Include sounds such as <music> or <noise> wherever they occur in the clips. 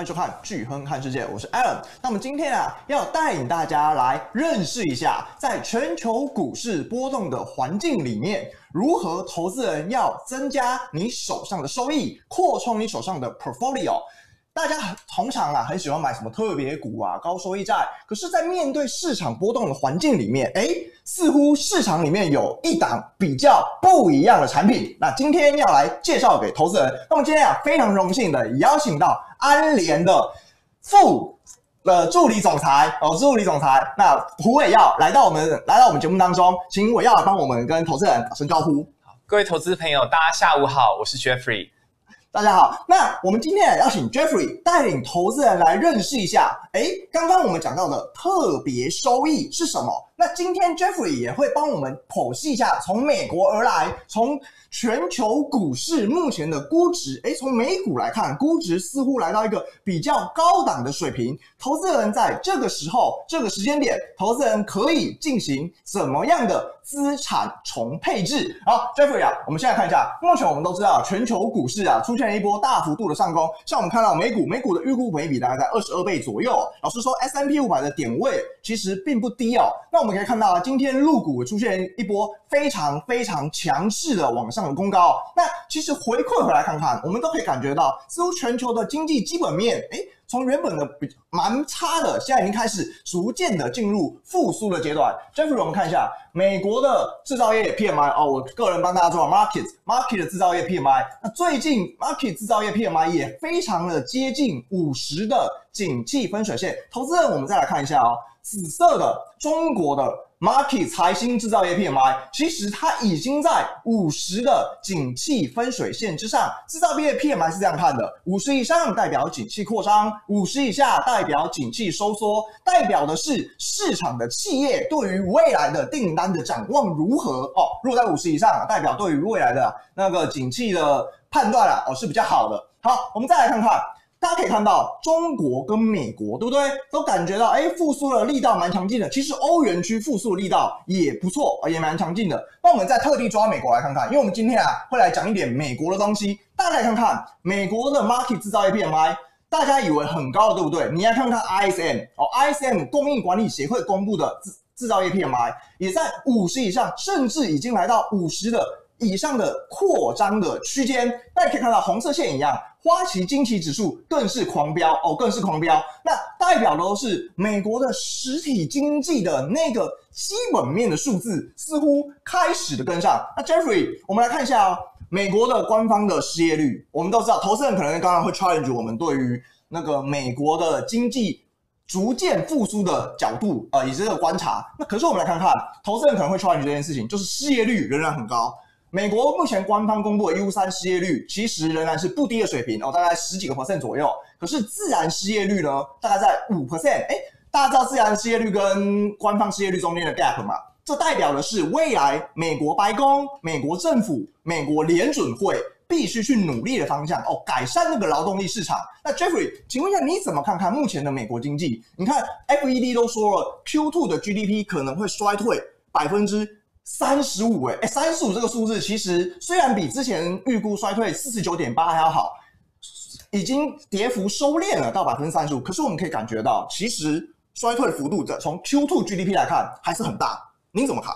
欢迎收看巨亨看世界，我是 Alan。那么今天啊，要带领大家来认识一下，在全球股市波动的环境里面，如何投资人要增加你手上的收益，扩充你手上的 portfolio。大家通常啊很喜欢买什么特别股啊、高收益债，可是，在面对市场波动的环境里面，哎，似乎市场里面有一档比较不一样的产品。那今天要来介绍给投资人。那么今天啊，非常荣幸的邀请到安联的副呃助理总裁哦，助理总裁那胡伟耀来到我们来到我们节目当中，请伟耀帮我们跟投资人打声招呼。各位投资朋友，大家下午好，我是 Jeffrey。大家好，那我们今天要请 Jeffrey 带领投资人来认识一下，哎，刚刚我们讲到的特别收益是什么？那今天 Jeffrey 也会帮我们剖析一下，从美国而来，从全球股市目前的估值，诶，从美股来看，估值似乎来到一个比较高档的水平。投资人在这个时候、这个时间点，投资人可以进行怎么样的资产重配置？好，Jeffrey 啊，我们现在看一下，目前我们都知道，全球股市啊出现了一波大幅度的上攻，像我们看到美股，美股的预估本益比大概在二十二倍左右。老实说 S M P 五百的点位其实并不低哦。那我们可以看到啊，今天入股出现一波非常非常强势的往上。的攻高，那其实回馈回来看看，我们都可以感觉到，似乎全球的经济基本面，诶，从原本的比蛮差的，现在已经开始逐渐的进入复苏的阶段。Jeffrey，我们看一下美国的制造业 PMI 哦，我个人帮大家做 market market 的制造业 PMI，那最近 market 制造业 PMI 也非常的接近五十的景气分水线。投资人，我们再来看一下哦，紫色的中国的。market 财新制造业 PMI，其实它已经在五十的景气分水线之上。制造业 PMI 是这样看的：五十以上代表景气扩张，五十以下代表景气收缩，代表的是市场的企业对于未来的订单的展望如何哦。如果在五十以上，代表对于未来的那个景气的判断啊，哦是比较好的。好，我们再来看看。大家可以看到，中国跟美国，对不对？都感觉到，哎，复苏的力道蛮强劲的。其实欧元区复苏的力道也不错，也蛮强劲的。那我们再特地抓美国来看看，因为我们今天啊会来讲一点美国的东西。大家来看看美国的 market 制造业 PMI，大家以为很高，对不对？你来看看 ISM 哦，ISM 供应管理协会公布的制制造业 PMI 也在五十以上，甚至已经来到五十的以上的扩张的区间。大家可以看到红色线一样。花旗惊奇指数更是狂飙哦，更是狂飙。那代表的是美国的实体经济的那个基本面的数字，似乎开始的跟上。那 Jeffrey，我们来看一下哦，美国的官方的失业率，我们都知道，投资人可能刚刚会 challenge 我们对于那个美国的经济逐渐复苏的角度，呃，以及这个观察。那可是我们来看看，投资人可能会 challenge 这件事情，就是失业率仍然很高。美国目前官方公布的 U3 失业率其实仍然是不低的水平哦，大概十几个 percent 左右。可是自然失业率呢，大概在五 percent。哎，大家知道自然失业率跟官方失业率中间的 gap 吗？这代表的是未来美国白宫、美国政府、美国联准会必须去努力的方向哦，改善那个劳动力市场。那 Jeffrey，请问一下，你怎么看看目前的美国经济？你看 FED 都说了，Q2 的 GDP 可能会衰退百分之。三十五哎，哎，三十五这个数字其实虽然比之前预估衰退四十九点八还要好，已经跌幅收敛了到百分之三十五。可是我们可以感觉到，其实衰退幅度的从 Q2 GDP 来看还是很大。您怎么看？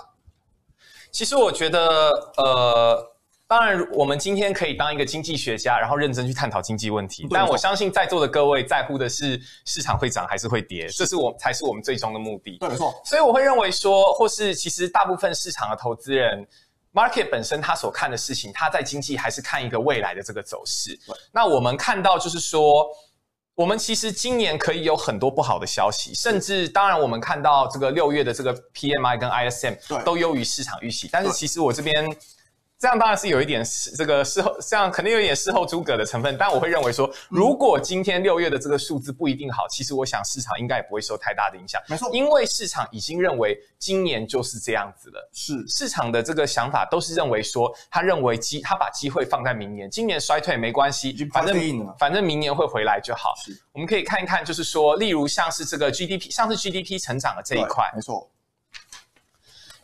其实我觉得，呃。当然，我们今天可以当一个经济学家，然后认真去探讨经济问题。但我相信在座的各位在乎的是市场会涨还是会跌，这是我才是我们最终的目的。对，没错。所以我会认为说，或是其实大部分市场的投资人，market 本身他所看的事情，他在经济还是看一个未来的这个走势。那我们看到就是说，我们其实今年可以有很多不好的消息，甚至当然我们看到这个六月的这个 PMI 跟 ISM 都优于市场预期。但是其实我这边。这样当然是有一点事，这个事后这样肯定有一点事后诸葛的成分，但我会认为说，如果今天六月的这个数字不一定好，其实我想市场应该也不会受太大的影响。没错，因为市场已经认为今年就是这样子了。是市场的这个想法都是认为说，他认为机他把机会放在明年，今年衰退没关系，反正反正明年会回来就好。是，我们可以看一看，就是说，例如像是这个 GDP，像是 GDP 成长的这一块，没错。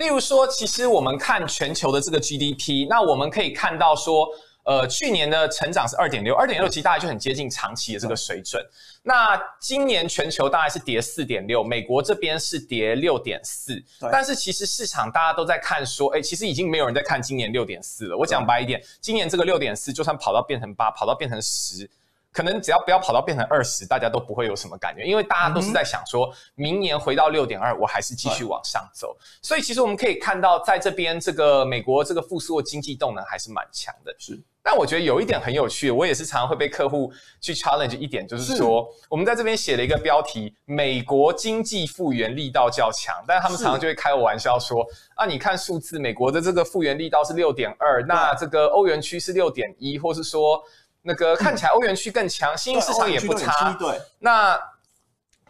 例如说，其实我们看全球的这个 GDP，那我们可以看到说，呃，去年的成长是二点六，二点六其实大概就很接近长期的这个水准。那今年全球大概是跌四点六，美国这边是跌六点四。但是其实市场大家都在看说，哎，其实已经没有人在看今年六点四了。我讲白一点，今年这个六点四，就算跑到变成八，跑到变成十。可能只要不要跑到变成二十，大家都不会有什么感觉，因为大家都是在想说，明年回到六点二，我还是继续往上走。所以其实我们可以看到，在这边这个美国这个复苏的经济动能还是蛮强的。是，但我觉得有一点很有趣，我也是常常会被客户去 challenge 一点，就是说，我们在这边写了一个标题：美国经济复原力道较强，但是他们常常就会开我玩笑说，啊，你看数字，美国的这个复原力道是六点二，那这个欧元区是六点一，或是说。那个看起来欧元区更强，新兴市场也不差。对，那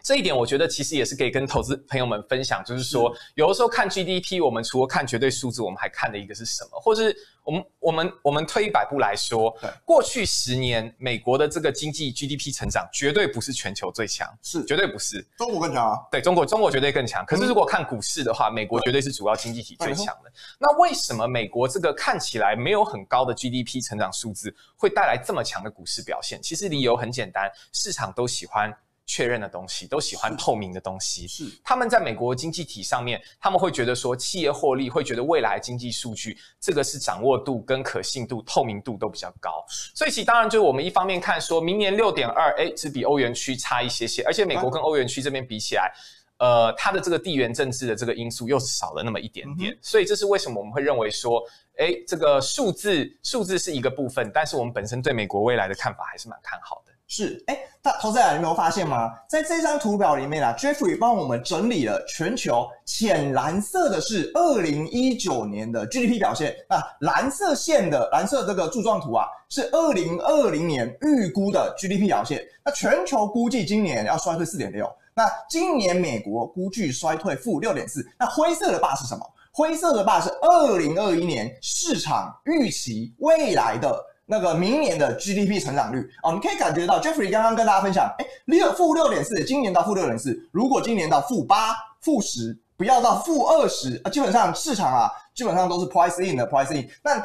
这一点我觉得其实也是可以跟投资朋友们分享，就是说，有的时候看 GDP，我们除了看绝对数字，我们还看的一个是什么？或是我们我们我们退一百步来说，对，过去十年美国的这个经济 GDP 成长绝对不是全球最强，是绝对不是。中国更强啊？对，中国中国绝对更强。可是如果看股市的话，美国绝对是主要经济体最强的。那为什么美国这个看起来没有很高的 GDP 成长数字，会带来这么强的股市表现？其实理由很简单，市场都喜欢。确认的东西都喜欢透明的东西，是，他们在美国经济体上面，他们会觉得说企业获利，会觉得未来经济数据这个是掌握度跟可信度、透明度都比较高。所以其实当然就是我们一方面看说明年六点二，哎，只比欧元区差一些些，而且美国跟欧元区这边比起来，呃，它的这个地缘政治的这个因素又少了那么一点点。嗯、所以这是为什么我们会认为说，哎，这个数字数字是一个部分，但是我们本身对美国未来的看法还是蛮看好的。是，哎，大投资者，你没有发现吗？在这张图表里面啊，Jeffrey 帮我们整理了全球浅蓝色的是二零一九年的 GDP 表现，那蓝色线的蓝色这个柱状图啊，是二零二零年预估的 GDP 表现。那全球估计今年要衰退四点六，那今年美国估计衰退负六点四。那灰色的 bar 是什么？灰色的 bar 是二零二一年市场预期未来的。那个明年的 GDP 成长率哦，你可以感觉到 Jeffrey 刚刚跟大家分享，哎，六负六点四，今年到负六点四，如果今年到负八、负十，不要到负二十啊，基本上市场啊，基本上都是 price in 的 price in。那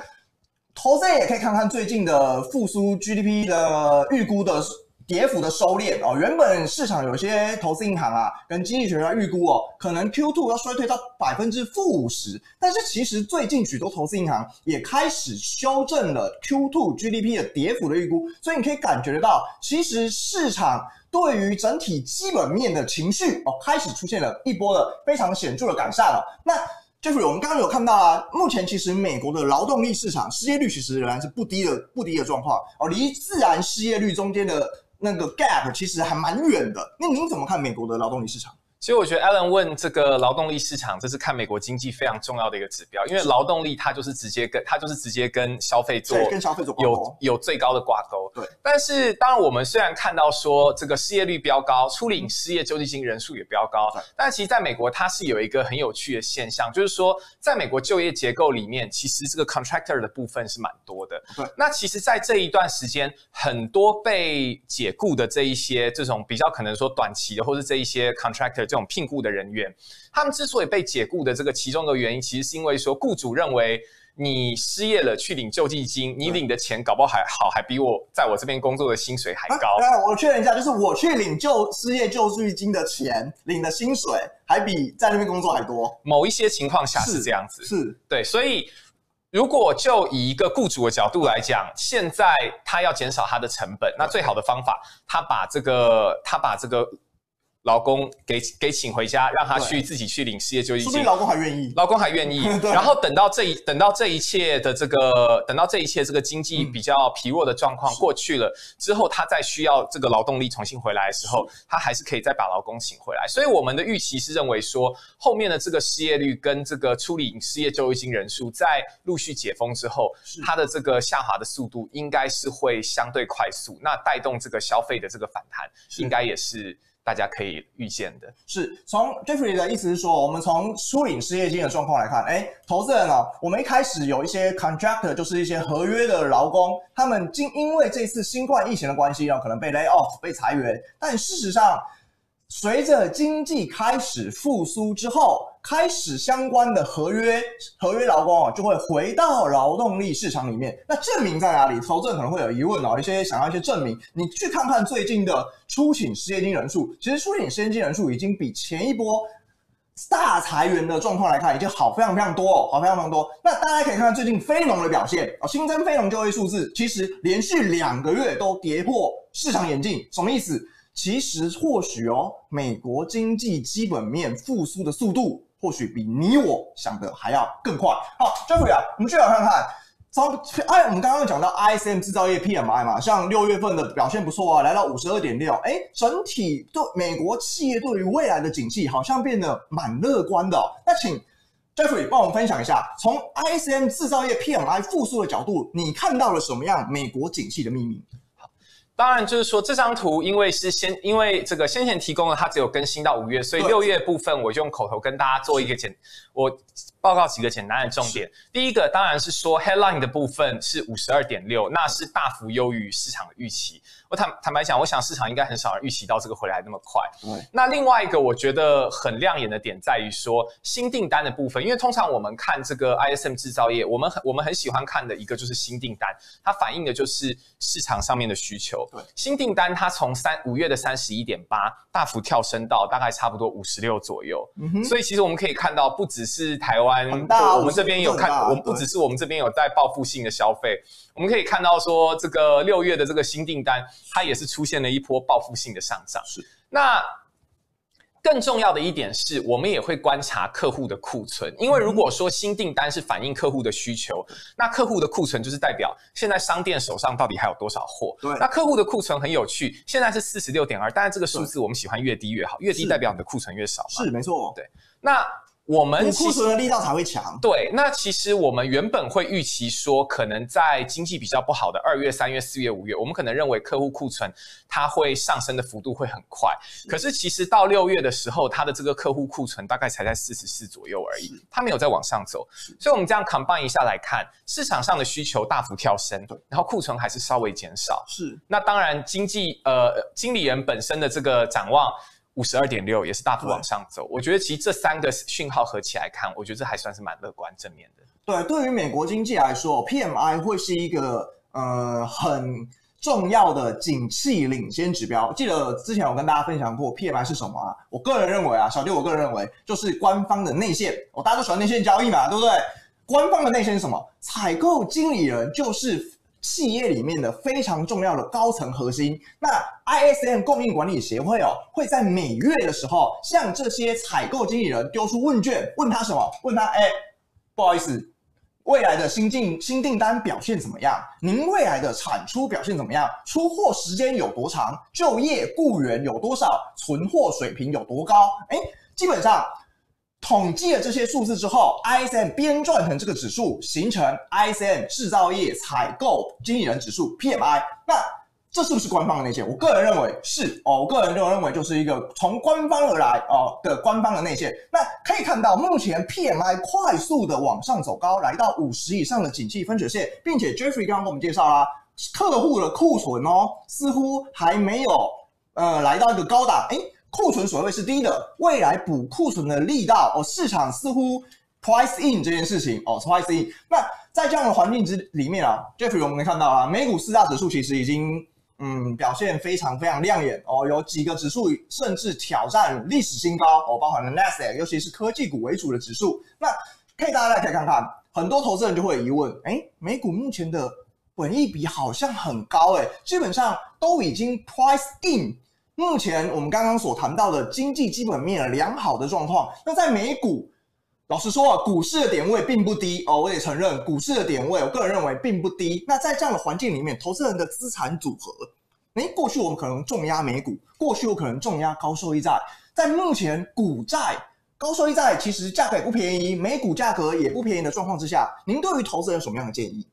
投资人也可以看看最近的复苏 GDP 的预估的。跌幅的收敛哦，原本市场有些投资银行啊，跟经济学家预估哦，可能 Q2 要衰退到百分之负五十，但是其实最近许多投资银行也开始修正了 Q2 GDP 的跌幅的预估，所以你可以感觉得到，其实市场对于整体基本面的情绪哦，开始出现了一波的非常显著的改善了。那 Jeffrey，我们刚刚有看到啊，目前其实美国的劳动力市场失业率其实仍然是不低的不低的状况哦，离自然失业率中间的。那个 gap 其实还蛮远的，那您怎么看美国的劳动力市场？其实我觉得 Alan 问这个劳动力市场，这是看美国经济非常重要的一个指标，因为劳动力它就是直接跟它就是直接跟消费做跟消费做有有最高的挂钩。对，但是当然我们虽然看到说这个失业率飙高，处理失业救济金人数也飙高，但其实在美国它是有一个很有趣的现象，就是说在美国就业结构里面，其实这个 contractor 的部分是蛮多的。对，那其实，在这一段时间，很多被解雇的这一些这种比较可能说短期的，或是这一些 contractor。这种聘雇的人员，他们之所以被解雇的这个其中的原因，其实是因为说雇主认为你失业了去领救济金，你领的钱搞不好还好，还比我在我这边工作的薪水还高。啊，我确认一下，就是我去领救失业救济金的钱，领的薪水还比在那边工作还多。某一些情况下是这样子，是，是对。所以如果就以一个雇主的角度来讲，现在他要减少他的成本，那最好的方法，他把这个，他把这个。劳工给给请回家，让他去自己去领失业救济金。说明老公还愿意，老公还愿意。<laughs> 然后等到这一等到这一切的这个等到这一切这个经济比较疲弱的状况过去了之后，他再需要这个劳动力重新回来的时候，他还是可以再把劳工请回来。所以我们的预期是认为说，后面的这个失业率跟这个处理失业救济金人数在陆续解封之后，它的这个下滑的速度应该是会相对快速，那带动这个消费的这个反弹，应该也是。大家可以预见的。是，从 Jeffrey 的意思是说，我们从初领失业金的状况来看，哎，投资人啊，我们一开始有一些 contractor，就是一些合约的劳工，他们经因为这次新冠疫情的关系啊，可能被 lay off 被裁员，但事实上，随着经济开始复苏之后，开始相关的合约合约劳工啊，就会回到劳动力市场里面。那证明在哪里？投资人可能会有疑问哦，一些想要一些证明。你去看看最近的初请失业金人数，其实初请失业金人数已经比前一波大裁员的状况来看，已经好非常非常多哦，好非常非常多。那大家可以看看最近非农的表现哦，新增非农就业数字其实连续两个月都跌破市场眼镜，什么意思？其实或许哦，美国经济基本面复苏的速度，或许比你我想的还要更快。好，Jeffrey 啊，我们继续来看看，从哎，我们刚刚讲到 ISM 制造业 PMI 嘛，像六月份的表现不错啊，来到五十二点六，哎，整体对美国企业对于未来的景气好像变得蛮乐观的。那请 Jeffrey 帮我们分享一下，从 ISM 制造业 PMI 复苏的角度，你看到了什么样美国景气的秘密？当然，就是说这张图，因为是先，因为这个先前提供了它只有更新到五月，所以六月部分我就用口头跟大家做一个简，我报告几个简单的重点。第一个当然是说 headline 的部分是五十二点六，那是大幅优于市场的预期。我坦坦白讲，我想市场应该很少人预期到这个回来那么快。对。那另外一个我觉得很亮眼的点在于说新订单的部分，因为通常我们看这个 ISM 制造业，我们很我们很喜欢看的一个就是新订单，它反映的就是市场上面的需求。对。新订单它从三五月的三十一点八大幅跳升到大概差不多五十六左右。嗯哼。所以其实我们可以看到，不只是台湾，我们这边有看，我们不只是我们这边有在报复性的消费。我们可以看到说，这个六月的这个新订单，它也是出现了一波报复性的上涨。是。那更重要的一点是，我们也会观察客户的库存，因为如果说新订单是反映客户的需求，那客户的库存就是代表现在商店手上到底还有多少货。对。那客户的库存很有趣，现在是四十六点二，但是这个数字我们喜欢越低越好，越低代表你的库存越少嘛。是，没错。对。那。我们库存的力道才会强。对，那其实我们原本会预期说，可能在经济比较不好的二月、三月、四月、五月，我们可能认为客户库存它会上升的幅度会很快。是。可是其实到六月的时候，它的这个客户库存大概才在四十四左右而已，它没有再往上走。所以，我们这样 combine 一下来看，市场上的需求大幅跳升，然后库存还是稍微减少。是。那当然，经济呃经理人本身的这个展望。五十二点六也是大幅往上走，我觉得其实这三个讯号合起来看，我觉得这还算是蛮乐观正面的。对，对于美国经济来说，PMI 会是一个呃很重要的景气领先指标。记得之前我跟大家分享过，PMI 是什么啊？我个人认为啊，小弟我个人认为就是官方的内线。哦，大家都喜欢内线交易嘛，对不对？官方的内线是什么？采购经理人就是。企业里面的非常重要的高层核心，那 ISM 供应管理协会哦，会在每月的时候向这些采购经理人丢出问卷，问他什么？问他，哎，不好意思，未来的新进新订单表现怎么样？您未来的产出表现怎么样？出货时间有多长？就业雇员有多少？存货水平有多高？哎，基本上。统计了这些数字之后，ISM 编撰成这个指数，形成 ISM 制造业采购经理人指数 PMI。那这是不是官方的内线？我个人认为是哦，我个人就认为就是一个从官方而来哦的官方的内线。那可以看到，目前 PMI 快速的往上走高，来到五十以上的景气分水线，并且 Jeffrey 刚刚给我们介绍啦，客户的库存哦，似乎还没有呃来到一个高档，诶库存水位是低的，未来补库存的力道哦，市场似乎 price in 这件事情哦，price in。那在这样的环境之里面啊，Jeffrey 我们可以看到啊，美股四大指数其实已经嗯表现非常非常亮眼哦，有几个指数甚至挑战历史新高哦，包含了 Nasdaq，尤其是科技股为主的指数。那可以大家来可以看看，很多投资人就会有疑问，诶，美股目前的本益比好像很高诶，基本上都已经 price in。目前我们刚刚所谈到的经济基本面良好的状况，那在美股，老实说啊，股市的点位并不低哦，我也承认股市的点位，我个人认为并不低。那在这样的环境里面，投资人的资产组合，诶，过去我们可能重压美股，过去我可能重压高收益债，在目前股债、高收益债其实价格也不便宜，美股价格也不便宜的状况之下，您对于投资人有什么样的建议？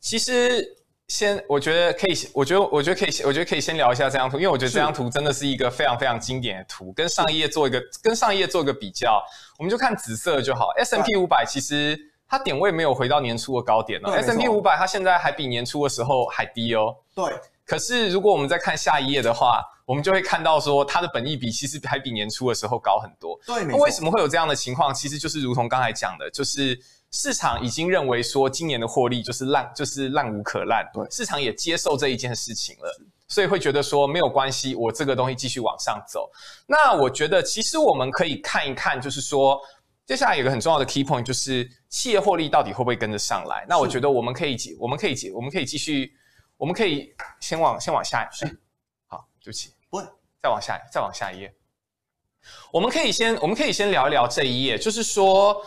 其实。先，我觉得可以，我觉得，我觉得可以，我觉得可以先聊一下这张图，因为我觉得这张图真的是一个非常非常经典的图，跟上一页做一个，跟上一页做一个比较，我们就看紫色就好。S M P 五百其实它点位没有回到年初的高点了，S M P 五百它现在还比年初的时候还低哦。对，可是如果我们再看下一页的话，我们就会看到说它的本益比其实还比年初的时候高很多。对，那为什么会有这样的情况？其实就是如同刚才讲的，就是市场已经认为说今年的获利就是烂，就是烂无可烂。对，市场也接受这一件事情了，所以会觉得说没有关系，我这个东西继续往上走。那我觉得其实我们可以看一看，就是说。接下来有个很重要的 key point，就是企业获利到底会不会跟着上来？那我觉得我们可以，我们可以，我们可以继续，我们可以先往先往下，是、欸，好，对不起，不会，再往下，再往下一页，我们可以先，我们可以先聊一聊这一页，就是说。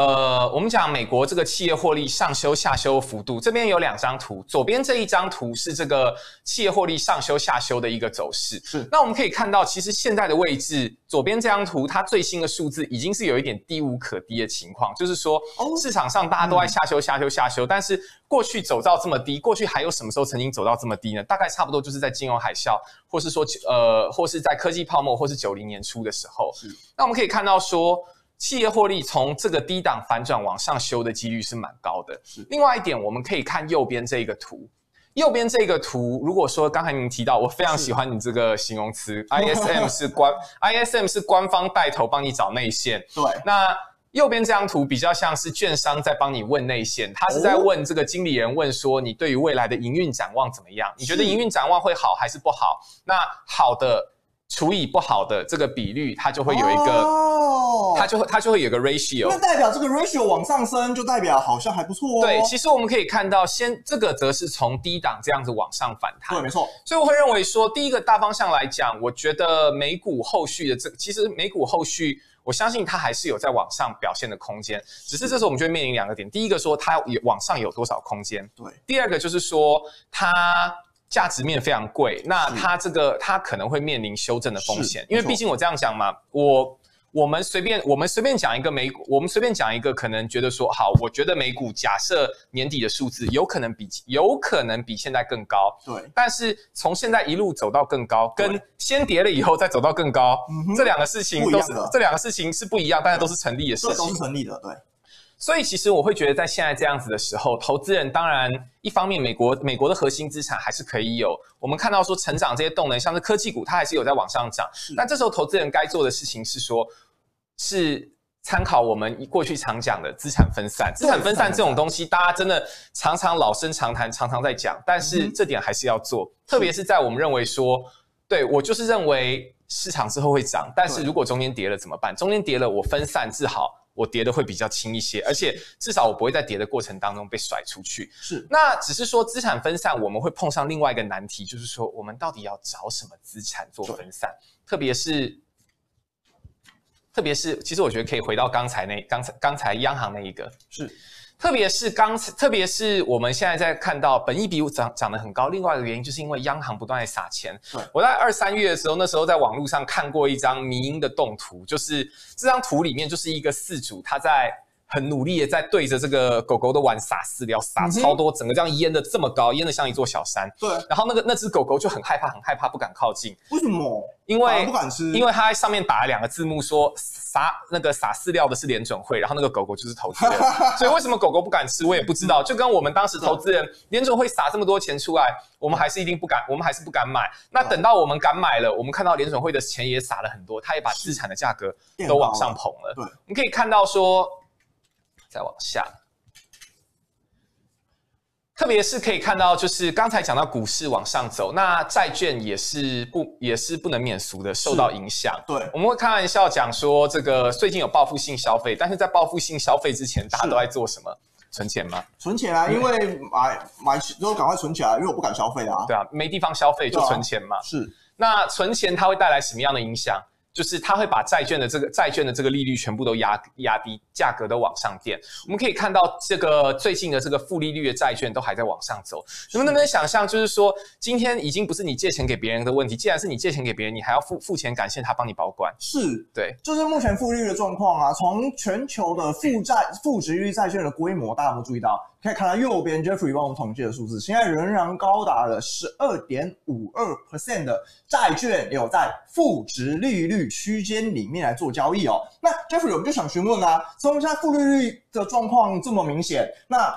呃，我们讲美国这个企业获利上修下修幅度，这边有两张图，左边这一张图是这个企业获利上修下修的一个走势。是，那我们可以看到，其实现在的位置，左边这张图它最新的数字已经是有一点低无可低的情况，就是说市场上大家都在下修下修下修，但是过去走到这么低，过去还有什么时候曾经走到这么低呢？大概差不多就是在金融海啸，或是说呃，或是在科技泡沫，或是九零年初的时候。是，那我们可以看到说。企业获利从这个低档反转往上修的几率是蛮高的。是。另外一点，我们可以看右边这个图。右边这个图，如果说刚才您提到，我非常喜欢你这个形容词，<laughs> ISM 是官，ISM 是官方带头帮你找内线。对。那右边这张图比较像是券商在帮你问内线，他是在问这个经理人问说，你对于未来的营运展望怎么样？你觉得营运展望会好还是不好？那好的。除以不好的这个比率，它就会有一个，哦、它就会它就会有个 ratio。那代表这个 ratio 往上升，就代表好像还不错哦。对，其实我们可以看到，先这个则是从低档这样子往上反弹。对，没错。所以我会认为说，第一个大方向来讲，我觉得美股后续的这，其实美股后续，我相信它还是有在往上表现的空间。只是这时候我们就会面临两个点，第一个说它有往上有多少空间，对。第二个就是说它。价值面非常贵，那它这个它可能会面临修正的风险，因为毕竟我这样讲嘛，我我们随便我们随便讲一个美股，我们随便讲一个可能觉得说好，我觉得美股假设年底的数字有可能比有可能比现在更高，对，但是从现在一路走到更高，跟先跌了以后再走到更高，这两个事情都是这两个事情是不一样，但是都是成立的事情，都是成立的，对。所以其实我会觉得，在现在这样子的时候，投资人当然一方面，美国美国的核心资产还是可以有。我们看到说，成长这些动能，像是科技股，它还是有在往上涨。那这时候，投资人该做的事情是说，是参考我们过去常讲的资产分散。资产分散这种东西，大家真的常常老生常谈，常常在讲。但是这点还是要做，特别是在我们认为说，对，我就是认为市场之后会涨，但是如果中间跌了怎么办？中间跌了，我分散治好。我跌的会比较轻一些，而且至少我不会在跌的过程当中被甩出去。是，那只是说资产分散，我们会碰上另外一个难题，就是说我们到底要找什么资产做分散？特别是，特别是，其实我觉得可以回到刚才那刚才刚才央行那一个是。特别是刚，特别是我们现在在看到本益比涨涨得很高，另外一个原因就是因为央行不断在撒钱。我在二三月的时候，那时候在网络上看过一张迷因的动图，就是这张图里面就是一个四主他在。很努力的在对着这个狗狗的碗撒饲料，撒超多，整个这样淹的这么高，淹的像一座小山。对，然后那个那只狗狗就很害怕，很害怕，不敢靠近。为什么？因为不敢吃。因为它在上面打了两个字幕，说撒那个撒饲料的是联准会，然后那个狗狗就是投资人。<laughs> 所以为什么狗狗不敢吃，我也不知道。就跟我们当时投资人，联准会撒这么多钱出来，我们还是一定不敢，我们还是不敢买。那等到我们敢买了，我们看到联准会的钱也撒了很多，它也把资产的价格都往上捧了。对，你可以看到说。再往下，特别是可以看到，就是刚才讲到股市往上走，那债券也是不也是不能免俗的受到影响。对，我们会开玩笑讲说，这个最近有报复性消费，但是在报复性消费之前，大家都在做什么？存钱吗？存钱啊，因为买买之后赶快存起来，因为我不敢消费啊。对啊，没地方消费就存钱嘛。啊、是，那存钱它会带来什么样的影响？就是它会把债券的这个债券的这个利率全部都压压低，价格都往上垫。我们可以看到，这个最近的这个负利率的债券都还在往上走。你们能不能想象，就是说今天已经不是你借钱给别人的问题，既然是你借钱给别人，你还要付付钱感谢他帮你保管。是，对，就是目前负利率的状况啊。从全球的负债负值利率债券的规模，大家有没有注意到？可以看到右边 Jeffrey 帮我们统计的数字，现在仍然高达了十二点五二 percent 的债券有在负值利率区间里面来做交易哦。那 Jeffrey 我们就想询问啊，从现在负利率的状况这么明显，那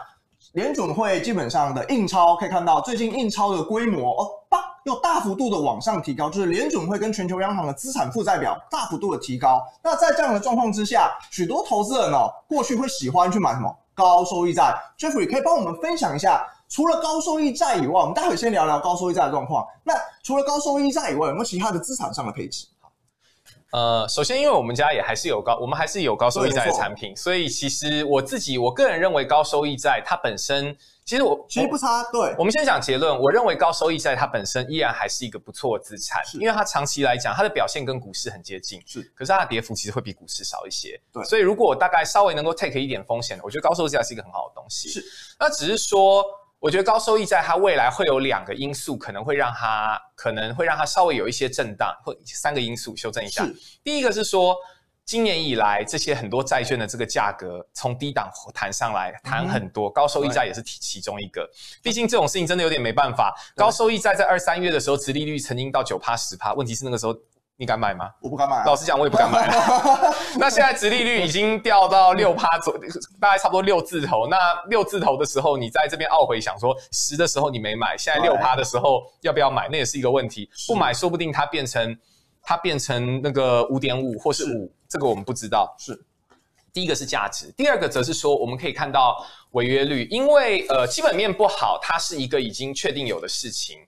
联准会基本上的印钞可以看到，最近印钞的规模哦，八又大幅度的往上提高，就是联准会跟全球央行的资产负债表大幅度的提高。那在这样的状况之下，许多投资人哦，过去会喜欢去买什么高收益债？Jeffrey 可以帮我们分享一下，除了高收益债以外，我们待会先聊聊高收益债的状况。那除了高收益债以外，有没有其他的资产上的配置？呃，首先，因为我们家也还是有高，我们还是有高收益债的产品，所以其实我自己，我个人认为高收益债它本身，其实我其实不差。对，我们先讲结论，我认为高收益债它本身依然还是一个不错的资产，因为它长期来讲，它的表现跟股市很接近，是，可是它的跌幅其实会比股市少一些。对，所以如果我大概稍微能够 take 一点风险，我觉得高收益债是一个很好的东西。是，那只是说。我觉得高收益债它未来会有两个因素，可能会让它可能会让它稍微有一些震荡，或三个因素修正一下。第一个是说，今年以来这些很多债券的这个价格从低档弹上来，弹很多，高收益债也是其其中一个。毕竟这种事情真的有点没办法。高收益债在二三月的时候，殖利率曾经到九趴十趴，问题是那个时候。你敢买吗？我不敢买啊。老实讲，我也不敢买。<laughs> 那现在殖利率已经掉到六趴左，大概差不多六字头。那六字头的时候，你在这边懊悔想说十的时候你没买，现在六趴的时候要不要买？那也是一个问题。不买，说不定它变成它变成那个五点五或是五，这个我们不知道。是第一个是价值，第二个则是说我们可以看到违约率，因为呃基本面不好，它是一个已经确定有的事情。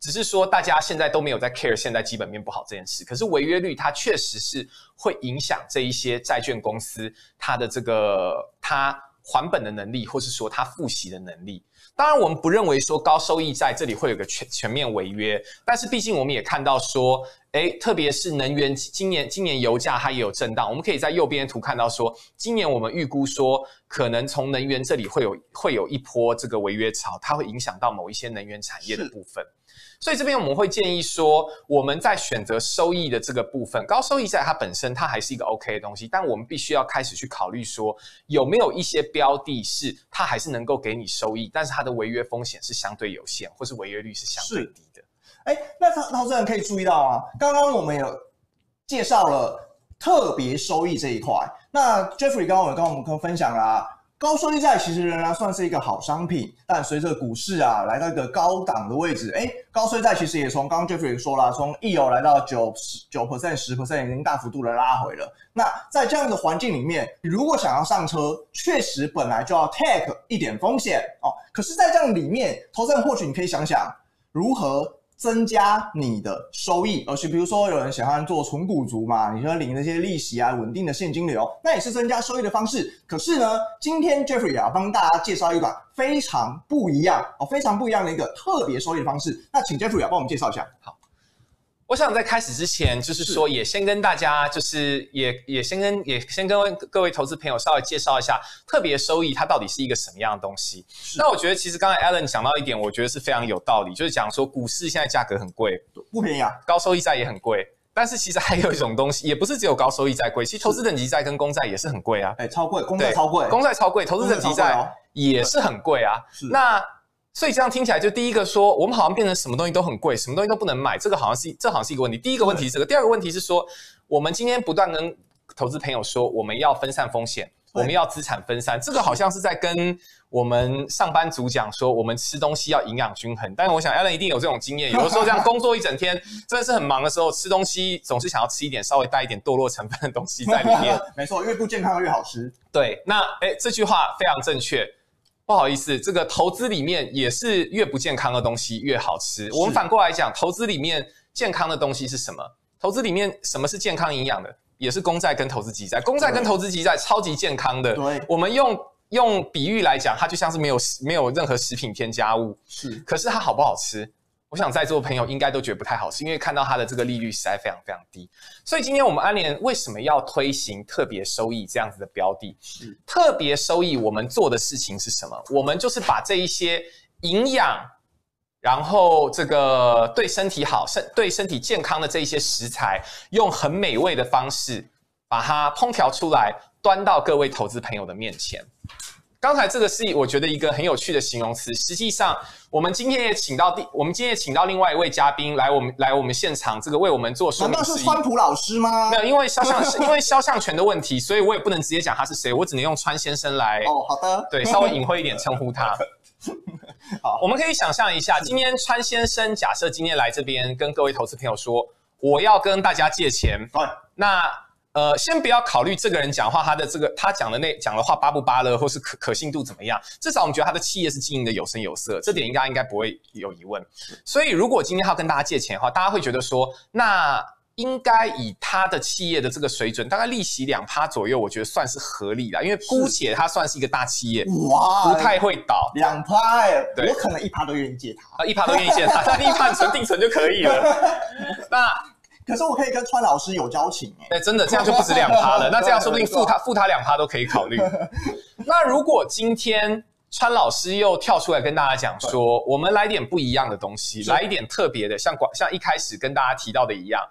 只是说，大家现在都没有在 care 现在基本面不好这件事。可是违约率它确实是会影响这一些债券公司它的这个它还本的能力，或是说它付息的能力。当然，我们不认为说高收益债这里会有个全全面违约，但是毕竟我们也看到说，诶，特别是能源，今年今年油价它也有震荡。我们可以在右边图看到说，今年我们预估说，可能从能源这里会有会有一波这个违约潮，它会影响到某一些能源产业的部分。所以这边我们会建议说，我们在选择收益的这个部分，高收益在它本身它还是一个 OK 的东西，但我们必须要开始去考虑说，有没有一些标的是它还是能够给你收益，但是它的违约风险是相对有限，或是违约率是相对低的。哎，那投投资人可以注意到啊，刚刚我们有介绍了特别收益这一块，那 Jeffrey 刚刚有跟我们分享了啊。高收益债其实仍然算是一个好商品，但随着股市啊来到一个高档的位置，诶，高收益债其实也从刚刚 Jeffrey 说了，从一有来到九十九 percent、十 percent 已经大幅度的拉回了。那在这样的环境里面，如果想要上车，确实本来就要 take 一点风险哦。可是，在这样里面，投资人或许你可以想想如何。增加你的收益，而且比如说有人喜欢做存股族嘛，你说领那些利息啊，稳定的现金流，那也是增加收益的方式。可是呢，今天 Jeffrey 啊帮大家介绍一款非常不一样哦，非常不一样的一个特别收益的方式。那请 Jeffrey 啊帮我们介绍一下。好。我想在开始之前，就是说，也先跟大家，就是也也先跟也先跟各位投资朋友稍微介绍一下特别收益它到底是一个什么样的东西。那我觉得其实刚才 Alan 讲到一点，我觉得是非常有道理，就是讲说股市现在价格很贵，不便宜啊，高收益债也很贵，但是其实还有一种东西，也不是只有高收益债贵，其实投资等级债跟公债也是很贵啊，哎，超贵，公债超贵，公债超贵，投资等级债也是很贵啊，那。所以这样听起来，就第一个说，我们好像变成什么东西都很贵，什么东西都不能买，这个好像是这好像是一个问题。第一个问题是这个，第二个问题是说，我们今天不断跟投资朋友说，我们要分散风险，我们要资产分散，这个好像是在跟我们上班族讲说，我们吃东西要营养均衡。但是我想，Alan 一定有这种经验，<laughs> 有的时候这样工作一整天，真的是很忙的时候，吃东西总是想要吃一点稍微带一点堕落成分的东西在里面。<laughs> 没错，越不健康越好吃。对，那诶这句话非常正确。不好意思，这个投资里面也是越不健康的东西越好吃。我们反过来讲，投资里面健康的东西是什么？投资里面什么是健康营养的？也是公债跟投资级债。公债跟投资级债超级健康的。对，我们用用比喻来讲，它就像是没有没有任何食品添加物。是，可是它好不好吃？我想在座的朋友应该都觉得不太好是，因为看到它的这个利率实在非常非常低。所以今天我们安联为什么要推行特别收益这样子的标的？是特别收益，我们做的事情是什么？我们就是把这一些营养，然后这个对身体好、身对身体健康的这一些食材，用很美味的方式把它烹调出来，端到各位投资朋友的面前。刚才这个是我觉得一个很有趣的形容词。实际上，我们今天也请到第，我们今天也请到另外一位嘉宾来我们来我们现场，这个为我们做说明。难道是川普老师吗？没有，因为肖像是 <laughs> 因为肖像权的问题，所以我也不能直接讲他是谁，我只能用川先生来。哦，好的。对，稍微隐晦一点称呼他。<laughs> 好，我们可以想象一下，今天川先生假设今天来这边跟各位投资朋友说，我要跟大家借钱。对，那。呃，先不要考虑这个人讲话，他的这个他讲的那讲的话巴不巴乐，或是可可信度怎么样？至少我们觉得他的企业是经营的有声有色，这点应该应该不会有疑问。所以，如果今天他要跟大家借钱的话，大家会觉得说，那应该以他的企业的这个水准，大概利息两趴左右，我觉得算是合理的，因为姑且他算是一个大企业，哇，不太会倒。两趴，哎，对，我可能一趴都愿意借他，啊，一趴都愿意借他，<laughs> 他一趴存定存就可以了。<laughs> 那。可是我可以跟川老师有交情哎，对，真的这样就不止两趴了。那这样说不定付他付他两趴都可以考虑。<laughs> 那如果今天川老师又跳出来跟大家讲说，我们来点不一样的东西，来一点特别的，像广像一开始跟大家提到的一样。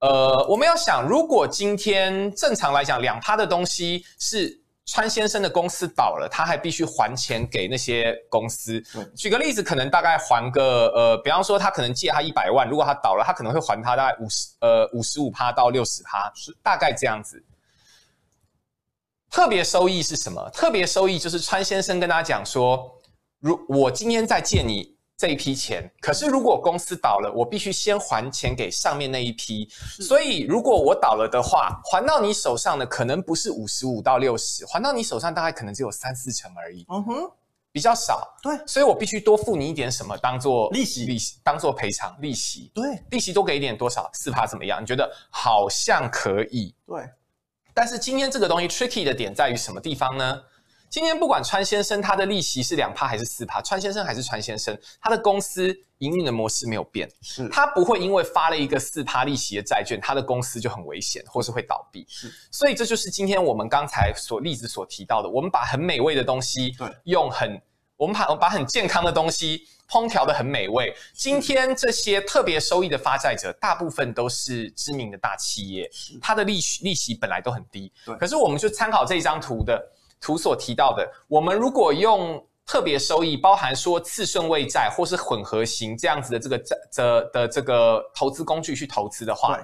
呃，我们要想，如果今天正常来讲，两趴的东西是。川先生的公司倒了，他还必须还钱给那些公司。举个例子，可能大概还个呃，比方说他可能借他一百万，如果他倒了，他可能会还他大概五十呃五十五趴到六十趴，是大概这样子。特别收益是什么？特别收益就是川先生跟大家讲说，如我今天再借你。这一批钱，可是如果公司倒了，我必须先还钱给上面那一批，所以如果我倒了的话，还到你手上的可能不是五十五到六十，还到你手上大概可能只有三四成而已，嗯哼，比较少，对，所以我必须多付你一点什么当做利息，利息当做赔偿利息，对，利息多给一点多少，四趴怎么样？你觉得好像可以，对，但是今天这个东西 tricky 的点在于什么地方呢？今天不管川先生他的利息是两趴还是四趴，川先生还是川先生，他的公司营运的模式没有变，是他不会因为发了一个四趴利息的债券，他的公司就很危险或是会倒闭。是，所以这就是今天我们刚才所例子所提到的，我们把很美味的东西，对，用很我们把我把很健康的东西烹调的很美味。今天这些特别收益的发债者，大部分都是知名的大企业，它的利息利息本来都很低，对，可是我们就参考这张图的。图所提到的，我们如果用特别收益，包含说次顺位债或是混合型这样子的这个债的的这个投资工具去投资的话，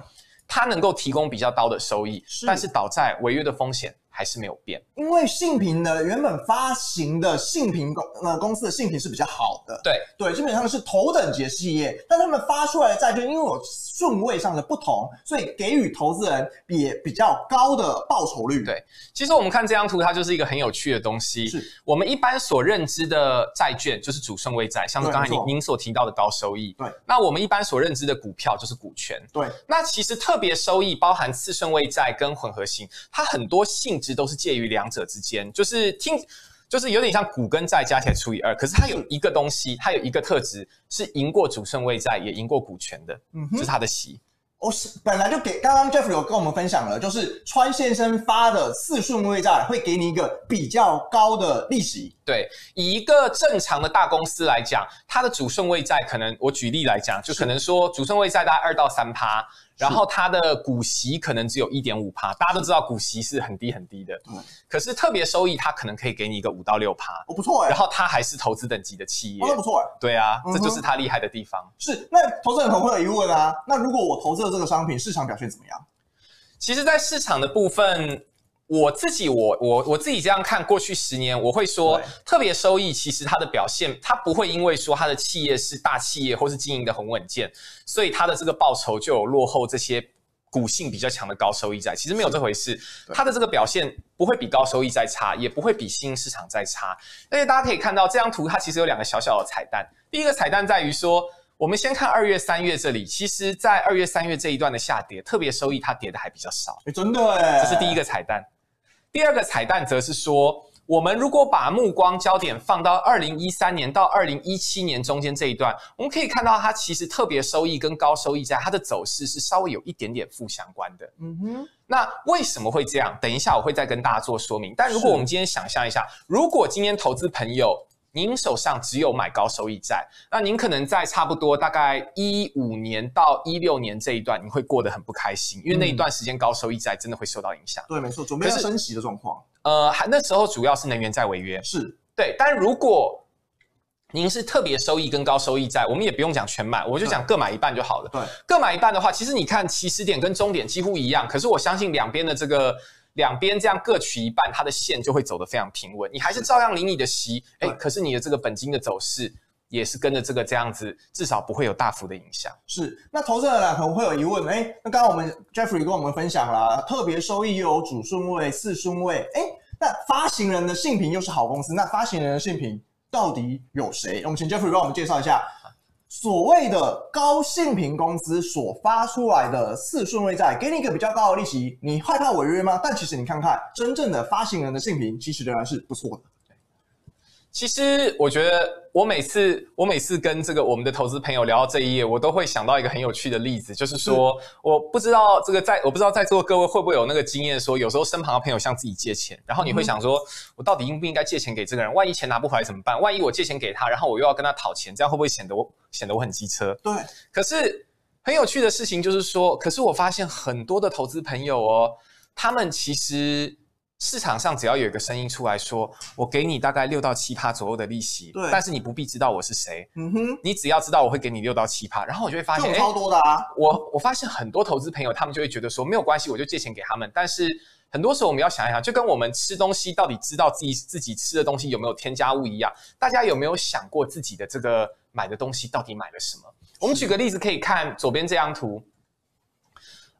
它能够提供比较高的收益，但是倒债违约的风险还是没有变，因为信评呢，原本发行的信评公呃公司的信评是比较好的，对。对，基本上是头等级企业，但他们发出来的债券因为有顺位上的不同，所以给予投资人也比较高的报酬率。对，其实我们看这张图，它就是一个很有趣的东西。是我们一般所认知的债券就是主顺位债，像是刚才您您所提到的高收益。对，那我们一般所认知的股票就是股权。对，那其实特别收益包含次顺位债跟混合型，它很多性。质都是介于两者之间，就是听，就是有点像股跟债加起来除以二，可是它有一个东西，它有一个特质是赢过主顺位债，也赢过股权的，嗯是它的息。我是本来就给刚刚 Jeff 有跟我们分享了，就是川先生发的四顺位债会给你一个比较高的利息。对，以一个正常的大公司来讲，它的主顺位债可能，我举例来讲，就可能说主顺位债大概二到三趴。然后它的股息可能只有一点五趴，大家都知道股息是很低很低的，嗯，可是特别收益它可能可以给你一个五到六趴，哦，不错哎，然后它还是投资等级的企业，哦，不错哎，对啊，嗯、这就是它厉害的地方。是，那投资人可能会有疑问啊，那如果我投资了这个商品，市场表现怎么样？其实，在市场的部分。我自己，我我我自己这样看，过去十年，我会说，特别收益其实它的表现，它不会因为说它的企业是大企业或是经营的很稳健，所以它的这个报酬就有落后这些股性比较强的高收益债。其实没有这回事，它的这个表现不会比高收益债差，也不会比新兴市场债差。而且大家可以看到这张图，它其实有两个小小的彩蛋。第一个彩蛋在于说，我们先看二月、三月这里，其实在二月、三月这一段的下跌，特别收益它跌的还比较少。诶，真的诶，这是第一个彩蛋。第二个彩蛋则是说，我们如果把目光焦点放到二零一三年到二零一七年中间这一段，我们可以看到它其实特别收益跟高收益债它的走势是稍微有一点点负相关的。嗯哼，那为什么会这样？等一下我会再跟大家做说明。但如果我们今天想象一下，如果今天投资朋友，您手上只有买高收益债，那您可能在差不多大概一五年到一六年这一段，你会过得很不开心，因为那一段时间高收益债真的会受到影响。对，没错，准备要升息的状况。呃，还那时候主要是能源债违约，是对。但如果您是特别收益跟高收益债，我们也不用讲全买，我就讲各买一半就好了。对，各买一半的话，其实你看起始点跟终点几乎一样，可是我相信两边的这个两边这样各取一半，它的线就会走得非常平稳。你还是照样领你的息，哎，可是你的这个本金的走势也是跟着这个这样子，至少不会有大幅的影响。是，那投资人呢可能会有疑问，哎，那刚刚我们 Jeffrey 跟我们分享了特别收益又有主顺位、次顺位，哎，那发行人的信评又是好公司，那发行人的信评。到底有谁？我们请 Jeffrey 帮我们介绍一下所谓的高信平公司所发出来的四顺位债，给你一个比较高的利息，你害怕违约吗？但其实你看看真正的发行人的信平，其实仍然是不错的。其实我觉得，我每次我每次跟这个我们的投资朋友聊到这一页，我都会想到一个很有趣的例子，就是说，我不知道这个在我不知道在座各位会不会有那个经验，说有时候身旁的朋友向自己借钱，然后你会想说，我到底应不应该借钱给这个人？万一钱拿不回来怎么办？万一我借钱给他，然后我又要跟他讨钱，这样会不会显得我显得我很机车？对。可是很有趣的事情就是说，可是我发现很多的投资朋友哦，他们其实。市场上只要有一个声音出来说，我给你大概六到七趴左右的利息，对，但是你不必知道我是谁，嗯哼，你只要知道我会给你六到七趴，然后我就会发现，超多的啊，我我发现很多投资朋友他们就会觉得说，没有关系，我就借钱给他们，但是很多时候我们要想一想，就跟我们吃东西到底知道自己自己吃的东西有没有添加物一样，大家有没有想过自己的这个买的东西到底买了什么？我们举个例子，可以看左边这张图。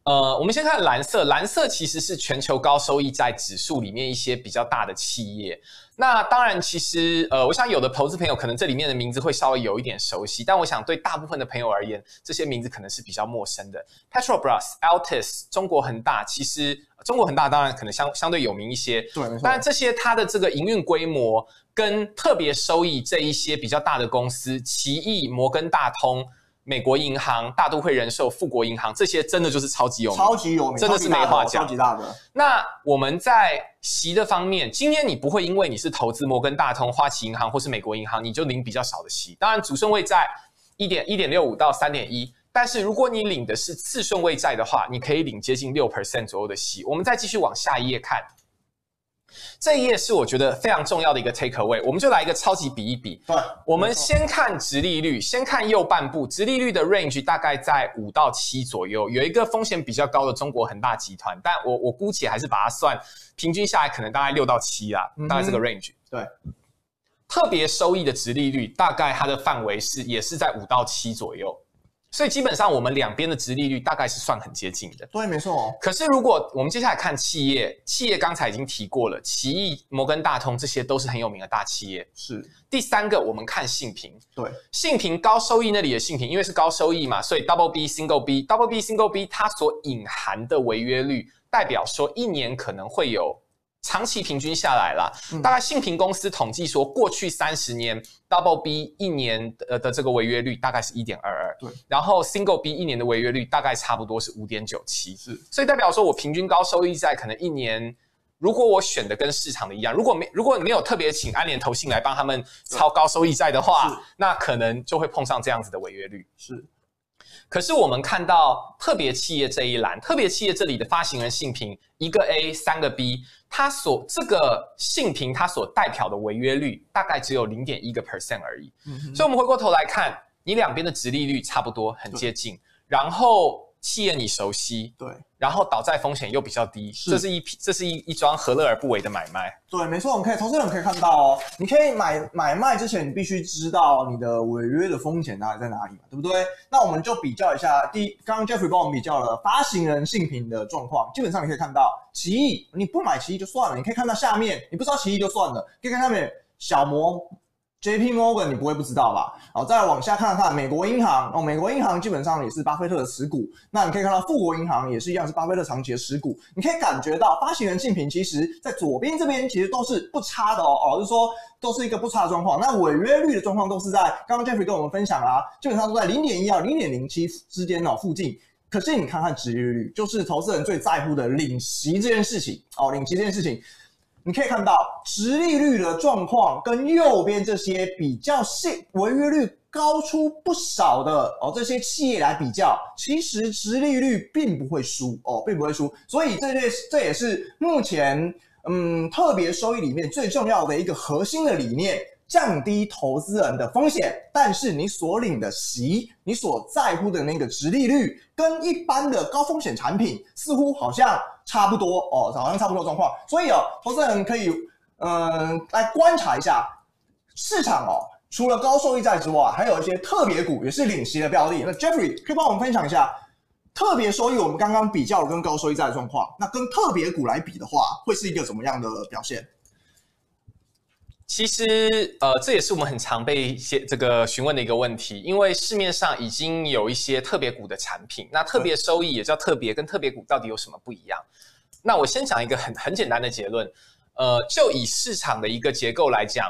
呃，我们先看蓝色，蓝色其实是全球高收益债指数里面一些比较大的企业。那当然，其实呃，我想有的投资朋友可能这里面的名字会稍微有一点熟悉，但我想对大部分的朋友而言，这些名字可能是比较陌生的。Petrobras、Altis、中国恒大，其实中国恒大当然可能相相对有名一些，对，没错。但这些它的这个营运规模跟特别收益这一些比较大的公司，奇异、摩根大通。美国银行、大都会人寿、富国银行，这些真的就是超级有名，超级有名，真的是没话讲，超级大的。那我们在息的方面，今天你不会因为你是投资摩根大通、花旗银行或是美国银行，你就领比较少的息。当然，主顺位在一点一点六五到三点一，但是如果你领的是次顺位债的话，你可以领接近六 percent 左右的息。我们再继续往下一页看。这一页是我觉得非常重要的一个 take away，我们就来一个超级比一比。对，我们先看殖利率，先看右半部，殖利率的 range 大概在五到七左右，有一个风险比较高的中国恒大集团，但我我姑且还是把它算平均下来，可能大概六到七啦，大概这个 range。嗯、对，特别收益的殖利率大概它的范围是也是在五到七左右。所以基本上我们两边的殖利率大概是算很接近的。对，没错哦。可是如果我们接下来看企业，企业刚才已经提过了，奇异、摩根大通这些都是很有名的大企业。是。第三个，我们看信评。对，信评高收益那里的信评，因为是高收益嘛，所以 double B、single B、double B、single B 它所隐含的违约率，代表说一年可能会有。长期平均下来啦，大概信平公司统计说，过去三十年 Double B 一年的的这个违约率大概是一点二二，对，然后 Single B 一年的违约率大概差不多是五点九七，是，所以代表说我平均高收益债可能一年，如果我选的跟市场的一样，如果没如果没有特别请安联投信来帮他们超高收益债的话，那可能就会碰上这样子的违约率，是。可是我们看到特别企业这一栏，特别企业这里的发行人信评一个 A 三个 B，它所这个信评它所代表的违约率大概只有零点一个 percent 而已。嗯。所以，我们回过头来看，你两边的值利率差不多，很接近，然后。企业你熟悉，对，然后倒债风险又比较低，是这是一批，这是一一桩何乐而不为的买卖。对，没错，我们可以投资人可以看到哦，你可以买买卖之前，你必须知道你的违约的风险大概在哪里嘛，对不对？那我们就比较一下，第一，刚刚 Jeffrey 帮我们比较了发行人性评的状况，基本上你可以看到，奇异你不买奇异就算了，你可以看到下面，你不知道奇异就算了，可以看下面小摩。J.P. Morgan 你不会不知道吧？好，再往下看看美国银行哦，美国银行基本上也是巴菲特的持股。那你可以看到富国银行也是一样，是巴菲特长期的持股。你可以感觉到发行人信评其实在左边这边其实都是不差的哦，哦，就是说都是一个不差的状况。那违约率的状况都是在刚刚 Jeffrey 跟我们分享啦，基本上都在零点一到零点零七之间哦附近。可是你看看殖利率，就是投资人最在乎的领息这件事情哦，领息这件事情。你可以看到，直利率的状况跟右边这些比较性违约率高出不少的哦，这些企业来比较，其实直利率并不会输哦，并不会输。所以这些这也是目前嗯，特别收益里面最重要的一个核心的理念，降低投资人的风险，但是你所领的息，你所在乎的那个殖利率，跟一般的高风险产品似乎好像差不多哦，好像差不多状况。所以哦，投资人可以嗯、呃、来观察一下市场哦，除了高收益债之外，还有一些特别股也是领息的标的。那 Jeffrey 可以帮我们分享一下？特别收益，我们刚刚比较了跟高收益债的状况，那跟特别股来比的话，会是一个怎么样的表现？其实，呃，这也是我们很常被些这个询问的一个问题，因为市面上已经有一些特别股的产品，那特别收益也叫特别，跟特别股到底有什么不一样？那我先讲一个很很简单的结论，呃，就以市场的一个结构来讲，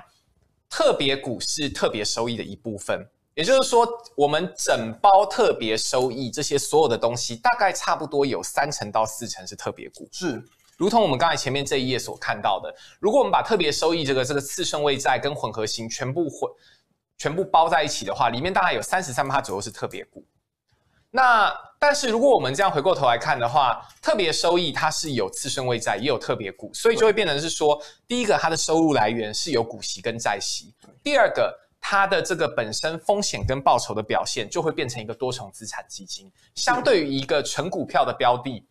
特别股是特别收益的一部分。也就是说，我们整包特别收益这些所有的东西，大概差不多有三成到四成是特别股。是，如同我们刚才前面这一页所看到的，如果我们把特别收益这个这个次顺位债跟混合型全部混全部包在一起的话，里面大概有三十三趴左右是特别股。那但是如果我们这样回过头来看的话，特别收益它是有次顺位债也有特别股，所以就会变成是说，第一个它的收入来源是有股息跟债息，第二个。它的这个本身风险跟报酬的表现，就会变成一个多重资产基金，相对于一个纯股票的标的。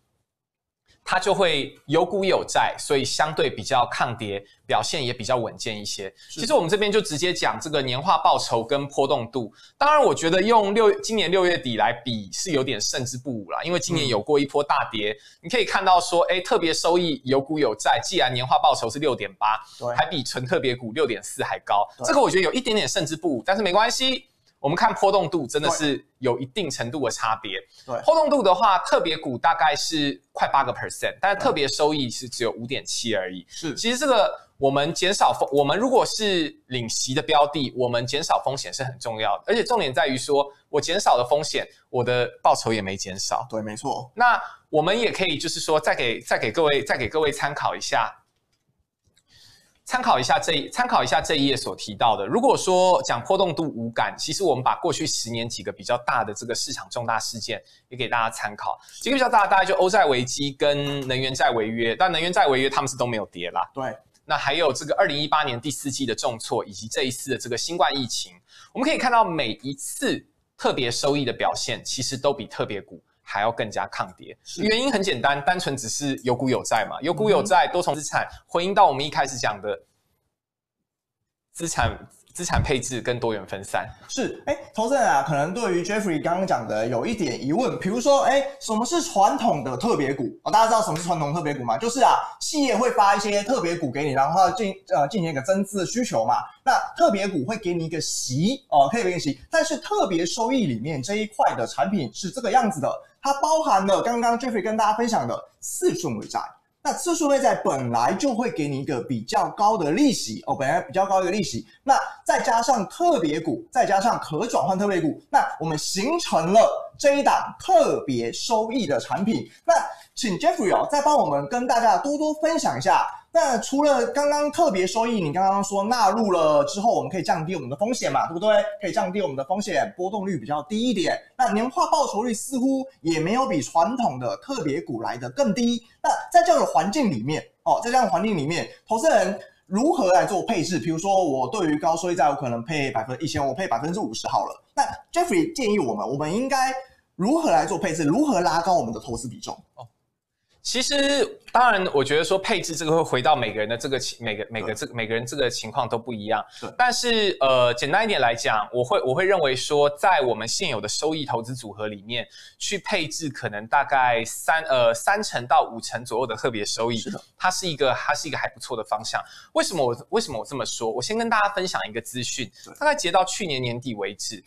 它就会有股有债，所以相对比较抗跌，表现也比较稳健一些。其实我们这边就直接讲这个年化报酬跟波动度。当然，我觉得用六今年六月底来比是有点胜之不武啦，因为今年有过一波大跌。嗯、你可以看到说，哎，特别收益有股有债，既然年化报酬是六点八，还比纯特别股六点四还高，这个我觉得有一点点胜之不武，但是没关系。我们看波动度真的是有一定程度的差别。对，波动度的话，特别股大概是快八个 percent，但是特别收益是只有五点七而已。是，其实这个我们减少风，我们如果是领息的标的，我们减少风险是很重要的。而且重点在于说，我减少的风险，我的报酬也没减少。对，没错。那我们也可以就是说，再给再给各位再给各位参考一下。参考一下这一参考一下这一页所提到的。如果说讲波动度无感，其实我们把过去十年几个比较大的这个市场重大事件也给大家参考。几个比较大的大概就欧债危机跟能源债违约，但能源债违约他们是都没有跌啦。对，那还有这个二零一八年第四季的重挫，以及这一次的这个新冠疫情，我们可以看到每一次特别收益的表现，其实都比特别股还要更加抗跌，原因很简单，单纯只是有股有债嘛，有股有债，多重资产，回应到我们一开始讲的资产资产配置跟多元分散。是，哎，投资人啊，可能对于 Jeffrey 刚刚讲的有一点疑问，比如说，哎，什么是传统的特别股？哦，大家知道什么是传统特别股吗？就是啊，企业会发一些特别股给你，然后进呃进行一个增资的需求嘛。那特别股会给你一个息哦，可以给你息，但是特别收益里面这一块的产品是这个样子的。它包含了刚刚 Jeffrey 跟大家分享的四顺位债，那次数内在本来就会给你一个比较高的利息哦，本来比较高的一个利息，那再加上特别股，再加上可转换特别股，那我们形成了这一档特别收益的产品。那请 Jeffrey 哦，再帮我们跟大家多多分享一下。那除了刚刚特别收益，你刚刚说纳入了之后，我们可以降低我们的风险嘛，对不对？可以降低我们的风险，波动率比较低一点。那年化报酬率似乎也没有比传统的特别股来得更低。那在这样的环境里面，哦，在这样的环境里面，投资人如何来做配置？比如说，我对于高收益债，我可能配百分一千我配百分之五十好了。那 Jeffrey 建议我们，我们应该如何来做配置？如何拉高我们的投资比重？哦。其实，当然，我觉得说配置这个会回到每个人的这个情，每个每个这个每个人这个情况都不一样。对。但是，呃，简单一点来讲，我会我会认为说，在我们现有的收益投资组合里面，去配置可能大概三呃三成到五成左右的特别收益，是的，它是一个它是一个还不错的方向。为什么我为什么我这么说？我先跟大家分享一个资讯，大概截到去年年底为止，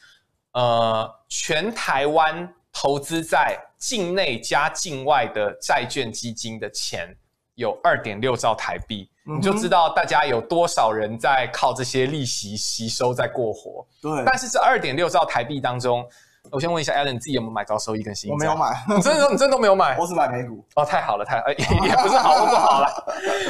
呃，全台湾。投资在境内加境外的债券基金的钱有二点六兆台币，你就知道大家有多少人在靠这些利息吸收在过活。对，但是这二点六兆台币当中。我先问一下，Alan，你自己有没有买高收益跟新？我没有买，你真的你真的都没有买？<laughs> 我只买美股。哦，太好了，太也 <laughs> 也不是好或不好了。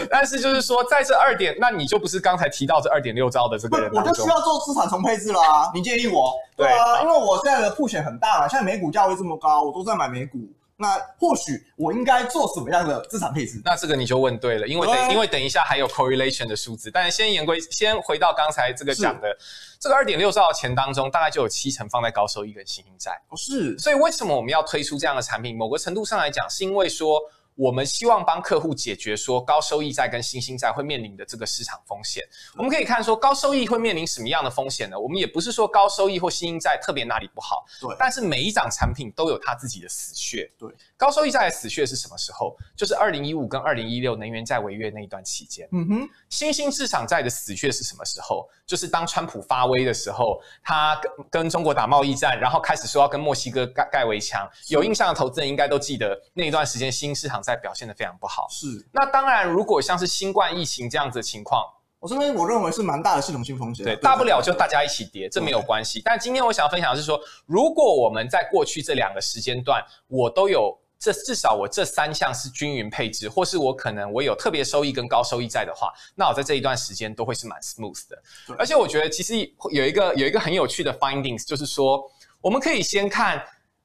但是就是说，在这二点，那你就不是刚才提到这二点六兆的这个人，我就需要做资产重配置了啊！你建议我？对啊，因为我现在的铺险很大了，现在美股价位这么高，我都在买美股。那或许我应该做什么样的资产配置？那这个你就问对了，因为等因为等一下还有 correlation 的数字，但是先言归先回到刚才这个讲的，这个二点六兆的钱当中，大概就有七成放在高收益跟新兴债。不，是。所以为什么我们要推出这样的产品？某个程度上来讲，是因为说。我们希望帮客户解决说高收益债跟新兴债会面临的这个市场风险。我们可以看说高收益会面临什么样的风险呢？我们也不是说高收益或新兴债特别哪里不好，对。但是每一档产品都有它自己的死穴，对。高收益债的死穴是什么时候？就是二零一五跟二零一六能源债违约那一段期间。嗯哼。新兴市场债的死穴是什么时候？就是当川普发威的时候，他跟跟中国打贸易战，然后开始说要跟墨西哥盖盖围墙。有印象的投资人应该都记得那一段时间，新兴市场债表现得非常不好。是。那当然，如果像是新冠疫情这样子的情况，我这边我认为是蛮大的系统性风险。对，大不了就大家一起跌，这没有关系。但今天我想要分享的是说，如果我们在过去这两个时间段，我都有。这至少我这三项是均匀配置，或是我可能我有特别收益跟高收益债的话，那我在这一段时间都会是蛮 smooth 的。而且我觉得其实有一个有一个很有趣的 findings，就是说我们可以先看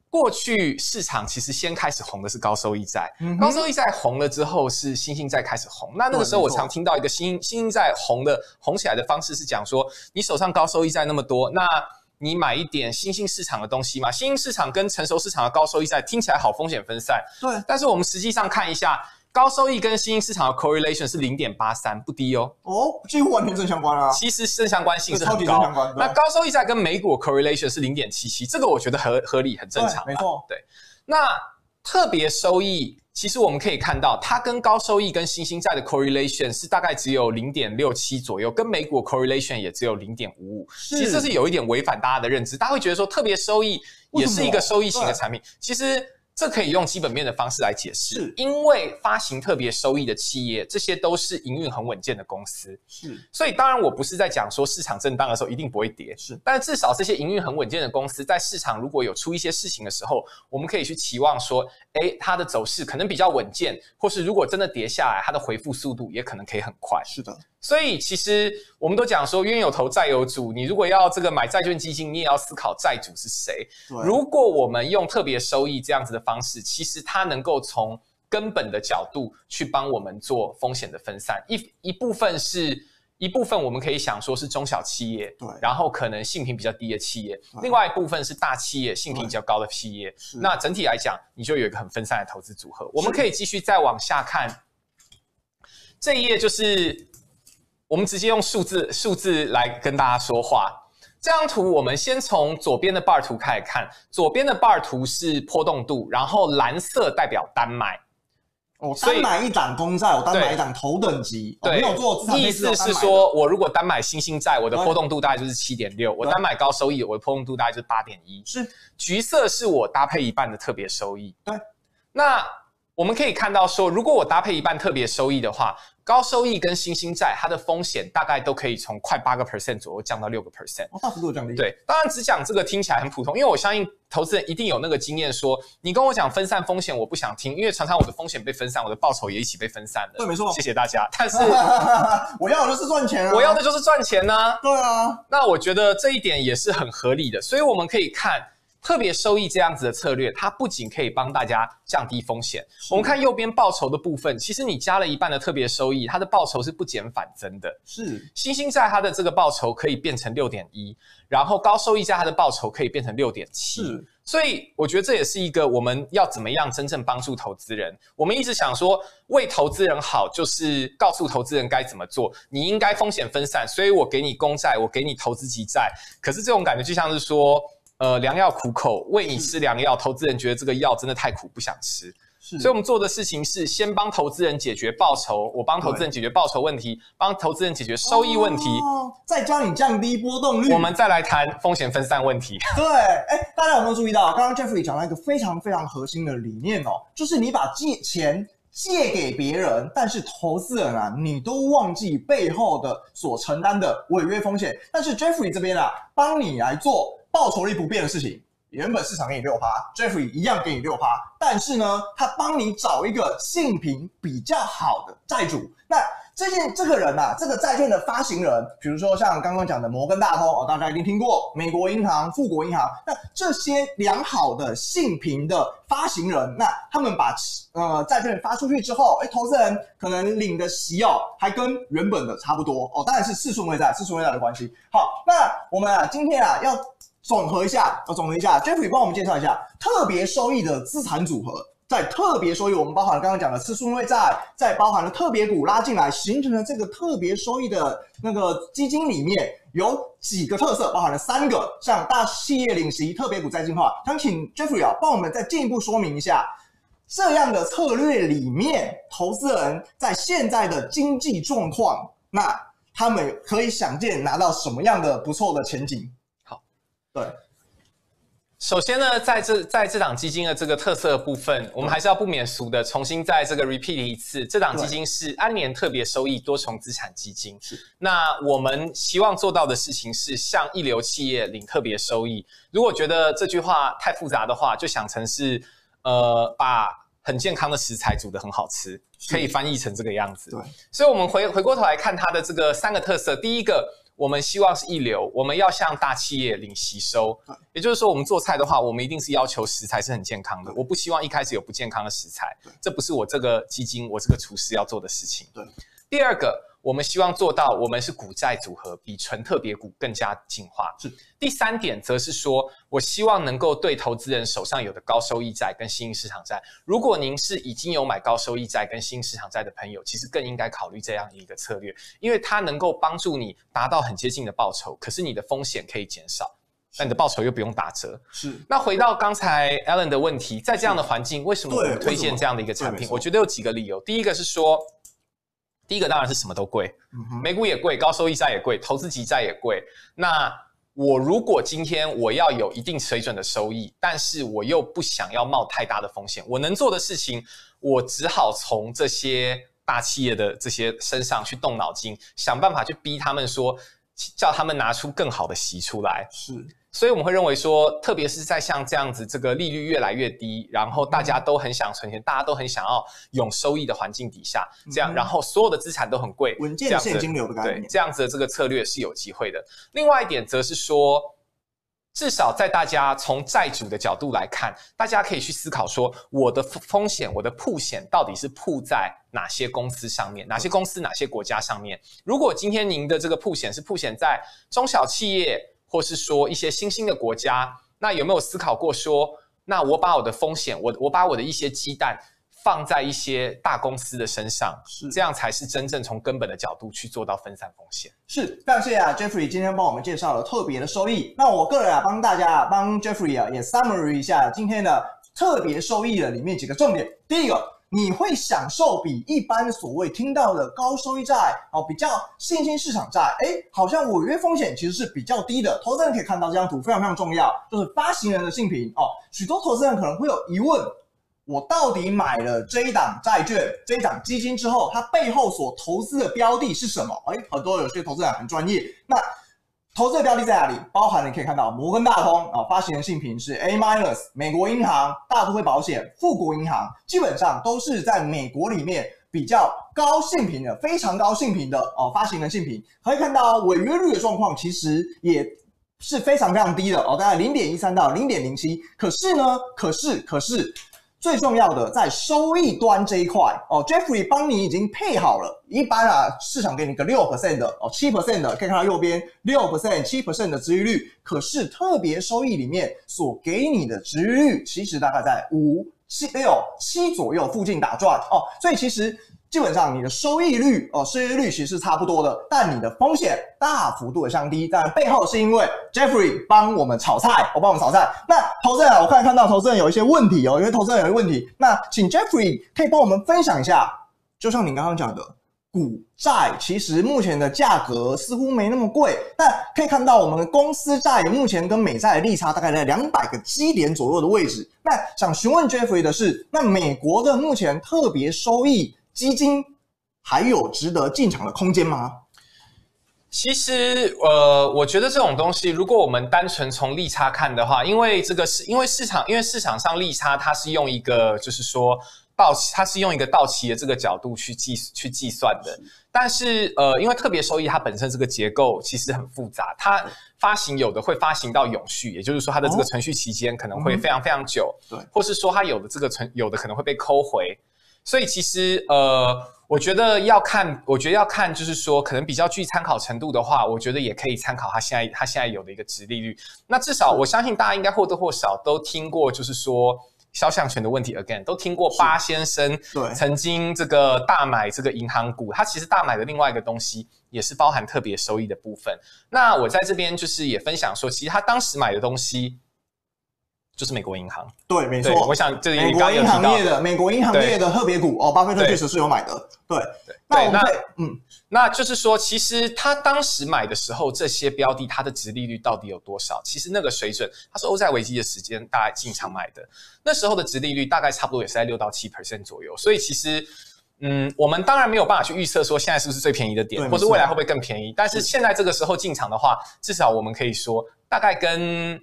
过去市场其实先开始红的是高收益债，嗯、高收益债红了之后是新兴债开始红。那那个时候我常听到一个新新兴债红的红起来的方式是讲说，你手上高收益债那么多，那你买一点新兴市场的东西嘛？新兴市场跟成熟市场的高收益债听起来好风险分散，对。但是我们实际上看一下，高收益跟新兴市场的 correlation 是零点八三，不低哦。哦，几乎完全正相关啊。其实正相关性是很高。超级正相关。那高收益债跟美股 correlation 是零点七七，这个我觉得合合理，很正常。没错。对。那特别收益。其实我们可以看到，它跟高收益跟新兴债的 correlation 是大概只有零点六七左右，跟美股 correlation 也只有零点五五。其实这是有一点违反大家的认知，大家会觉得说特别收益也是一个收益型的产品，其实。这可以用基本面的方式来解释，是因为发行特别收益的企业，这些都是营运很稳健的公司，是。所以当然我不是在讲说市场震荡的时候一定不会跌，是。但至少这些营运很稳健的公司在市场如果有出一些事情的时候，我们可以去期望说，诶，它的走势可能比较稳健，或是如果真的跌下来，它的回复速度也可能可以很快。是的。所以其实我们都讲说，冤有头债有主。你如果要这个买债券基金，你也要思考债主是谁。如果我们用特别收益这样子的方式，其实它能够从根本的角度去帮我们做风险的分散。一一部分是一部分，我们可以想说是中小企业，对，然后可能性评比较低的企业。另外一部分是大企业，性评比较高的企业。那整体来讲，你就有一个很分散的投资组合。我们可以继续再往下看，这一页就是。我们直接用数字数字来跟大家说话。这张图我们先从左边的 bar 图开始看，左边的 bar 图是波动度，然后蓝色代表单买。哦，单买一档公债，我单买一档头等级。对，没有做。意思是说，我如果单买新兴债，我的波动度大概就是七点六；我单买高收益，我的波动度大概就是八点一。是，橘色是我搭配一半的特别收益。对，那我们可以看到说，如果我搭配一半特别收益的话。高收益跟新兴债，它的风险大概都可以从快八个 percent 左右降到六个 percent，大幅度降低。对，当然只讲这个听起来很普通，因为我相信投资人一定有那个经验，说你跟我讲分散风险，我不想听，因为常常我的风险被分散，我的报酬也一起被分散了。对，没错。谢谢大家。但是 <laughs> 我要的就是赚钱啊！我要的就是赚钱呢、啊。对啊。那我觉得这一点也是很合理的，所以我们可以看。特别收益这样子的策略，它不仅可以帮大家降低风险。我们看右边报酬的部分，其实你加了一半的特别收益，它的报酬是不减反增的。是新兴债它的这个报酬可以变成六点一，然后高收益债它的报酬可以变成六点七。所以我觉得这也是一个我们要怎么样真正帮助投资人。我们一直想说为投资人好，就是告诉投资人该怎么做。你应该风险分散，所以我给你公债，我给你投资级债。可是这种感觉就像是说。呃，良药苦口，喂你吃良药。投资人觉得这个药真的太苦，不想吃。是，所以我们做的事情是先帮投资人解决报酬，我帮投资人解决报酬问题，帮投资人解决收益问题，哦，再教你降低波动率。我们再来谈风险分散问题。<laughs> 对，哎，大家有没有注意到，刚刚 Jeffrey 讲到一个非常非常核心的理念哦，就是你把借钱借给别人，但是投资人啊，你都忘记背后的所承担的违约风险。但是 Jeffrey 这边啊，帮你来做。报酬率不变的事情，原本市场给你六趴，Jeffrey 一样给你六趴，但是呢，他帮你找一个信评比较好的债主。那这件这个人呐、啊，这个债券的发行人，比如说像刚刚讲的摩根大通哦，大家一定听过美国银行、富国银行，那这些良好的信评的发行人，那他们把呃债券发出去之后，哎，投资人可能领的息哦，还跟原本的差不多哦，当然是四顺位债、四顺位债的关系。好，那我们啊今天啊要总合一下，啊总合一下，Jeffrey 帮我们介绍一下特别收益的资产组合。在特别收益，我们包含了刚刚讲的次顺位债，在包含了特别股拉进来，形成了这个特别收益的那个基金里面有几个特色，包含了三个，像大企业领息、特别股再进化。想请 Jeffrey 啊，帮我们再进一步说明一下，这样的策略里面，投资人在现在的经济状况，那他们可以想见拿到什么样的不错的前景？好，对。首先呢，在这在这档基金的这个特色的部分，我们还是要不免俗的重新在这个 repeat 一次。这档基金是安联特别收益多重资产基金。是。那我们希望做到的事情是向一流企业领特别收益。如果觉得这句话太复杂的话，就想成是呃把很健康的食材煮得很好吃，可以翻译成这个样子。对。所以我们回回过头来看它的这个三个特色，第一个。我们希望是一流，我们要向大企业领吸收，也就是说，我们做菜的话，我们一定是要求食材是很健康的。我不希望一开始有不健康的食材，这不是我这个基金，我这个厨师要做的事情。对，第二个。我们希望做到，我们是股债组合，比纯特别股更加进化。是。第三点，则是说，我希望能够对投资人手上有的高收益债跟新兴市场债，如果您是已经有买高收益债跟新兴市场债的朋友，其实更应该考虑这样一个策略，因为它能够帮助你达到很接近的报酬，可是你的风险可以减少，那你的报酬又不用打折。是。那回到刚才 Alan 的问题，在这样的环境，为什么我们推荐这样的一个产品？我觉得有几个理由。第一个是说。第一个当然是什么都贵，美股也贵，高收益债也贵，投资级债也贵。那我如果今天我要有一定水准的收益，但是我又不想要冒太大的风险，我能做的事情，我只好从这些大企业的这些身上去动脑筋，想办法去逼他们说，叫他们拿出更好的息出来。是。所以我们会认为说，特别是在像这样子，这个利率越来越低，然后大家都很想存钱，大家都很想要有收益的环境底下，这样，然后所有的资产都很贵，稳健现金流的概念，对，这样子的这个策略是有机会的。另外一点则是说，至少在大家从债主的角度来看，大家可以去思考说，我的风险，我的铺险到底是铺在哪些公司上面，哪些公司，哪些国家上面？如果今天您的这个铺险是铺险在中小企业，或是说一些新兴的国家，那有没有思考过说，那我把我的风险，我我把我的一些鸡蛋放在一些大公司的身上，是这样才是真正从根本的角度去做到分散风险。是，非常谢谢啊，Jeffrey 今天帮我们介绍了特别的收益。那我个人啊，帮大家帮 Jeffrey 啊也 summary 一下今天的特别收益的里面几个重点。第一个。你会享受比一般所谓听到的高收益债哦，比较新兴市场债，诶，好像违约风险其实是比较低的。投资人可以看到这张图非常非常重要，就是发行人的信评哦。许多投资人可能会有疑问：我到底买了这一档债券、这一档基金之后，它背后所投资的标的是什么？诶，很多有些投资人很专业，那。投资的标的在哪里？包含你可以看到摩根大通啊，发行人信评是 A minus，美国银行、大都会保险、富国银行，基本上都是在美国里面比较高信评的，非常高信评的哦，发行人信评。可以看到违约率的状况其实也是非常非常低的哦，大概零点一三到零点零七。可是呢，可是可是。最重要的在收益端这一块哦，Jeffrey 帮你已经配好了。一般啊，市场给你个六 percent 的哦，七 percent 的，可以看到右边六 percent、七 percent 的殖利率。可是特别收益里面所给你的殖利率，其实大概在五、七、六、七左右附近打转哦，所以其实。基本上你的收益率哦，收益率其实是差不多的，但你的风险大幅度的降低。当然背后是因为 Jeffrey 帮我们炒菜，我帮我们炒菜。那投资人啊，我看看到投资人有一些问题哦，因为投资人有一个问题，那请 Jeffrey 可以帮我们分享一下。就像你刚刚讲的，股债其实目前的价格似乎没那么贵，但可以看到我们的公司债目前跟美债的利差大概在两百个基点左右的位置。那想询问 Jeffrey 的是，那美国的目前特别收益基金还有值得进场的空间吗？其实，呃，我觉得这种东西，如果我们单纯从利差看的话，因为这个是因为市场，因为市场上利差它是用一个就是说到期，它是用一个到期的这个角度去计去计算的。但是呃，因为特别收益它本身这个结构其实很复杂，它发行有的会发行到永续，也就是说它的这个存续期间可能会非常非常久，对，或是说它有的这个存有的可能会被扣回。所以其实呃，我觉得要看，我觉得要看，就是说可能比较具参考程度的话，我觉得也可以参考他现在他现在有的一个值利率。那至少我相信大家应该或多或少都听过，就是说。肖像权的问题，again 都听过。巴先生对曾经这个大买这个银行股，他其实大买的另外一个东西也是包含特别收益的部分。那我在这边就是也分享说，其实他当时买的东西。就是美国银行，对，没错。我想这个美国银行业的美国银行业的特别股哦，巴菲特确实是有买的。对对，那我们嗯，那就是说，其实他当时买的时候，这些标的它的殖利率到底有多少？其实那个水准，它是欧债危机的时间大概进场买的，那时候的殖利率大概差不多也是在六到七 percent 左右。所以其实，嗯，我们当然没有办法去预测说现在是不是最便宜的点，或者未来会不会更便宜。但是现在这个时候进场的话，至少我们可以说，大概跟。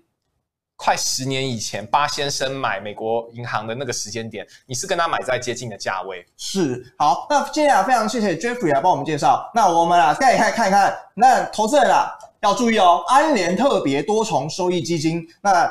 快十年以前，巴先生买美国银行的那个时间点，你是跟他买在接近的价位。是，好，那接下来非常谢谢 Jeffrey 来帮我们介绍。那我们啊，再来看看一看，那投资人啊要注意哦，安联特别多重收益基金，那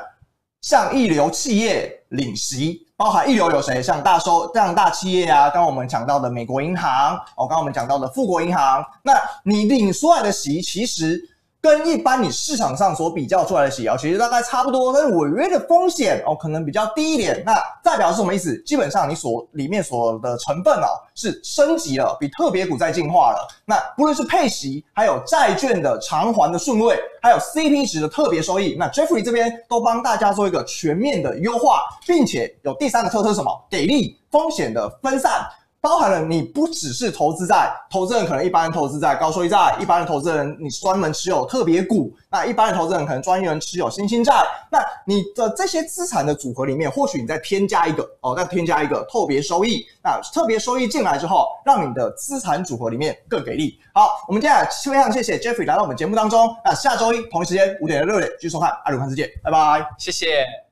向一流企业领息，包含一流有谁？像大收这样大企业啊，刚刚我们讲到的美国银行，哦，刚刚我们讲到的富国银行，那你领出来的息其实。跟一般你市场上所比较出来的息啊，其实大概差不多，但是违约的风险哦，可能比较低一点。那代表是什么意思？基本上你所里面所的成分哦，是升级了，比特别股在进化了。那不论是配息，还有债券的偿还的顺位，还有 CP 值的特别收益，那 Jeffrey 这边都帮大家做一个全面的优化，并且有第三个特色是什么？给力，风险的分散。包含了你不只是投资在投资人，可能一般人投资在高收益债，一般的投资人你专门持有特别股，那一般的投资人可能专业人持有新兴债，那你的这些资产的组合里面，或许你再添加一个哦，再添加一个特别收益，那特别收益进来之后，让你的资产组合里面更给力。好，我们接下来非常谢谢 Jeffrey 来到我们节目当中，那下周一同一时间五点到六点继续收看阿鲁看世界，拜拜，谢谢。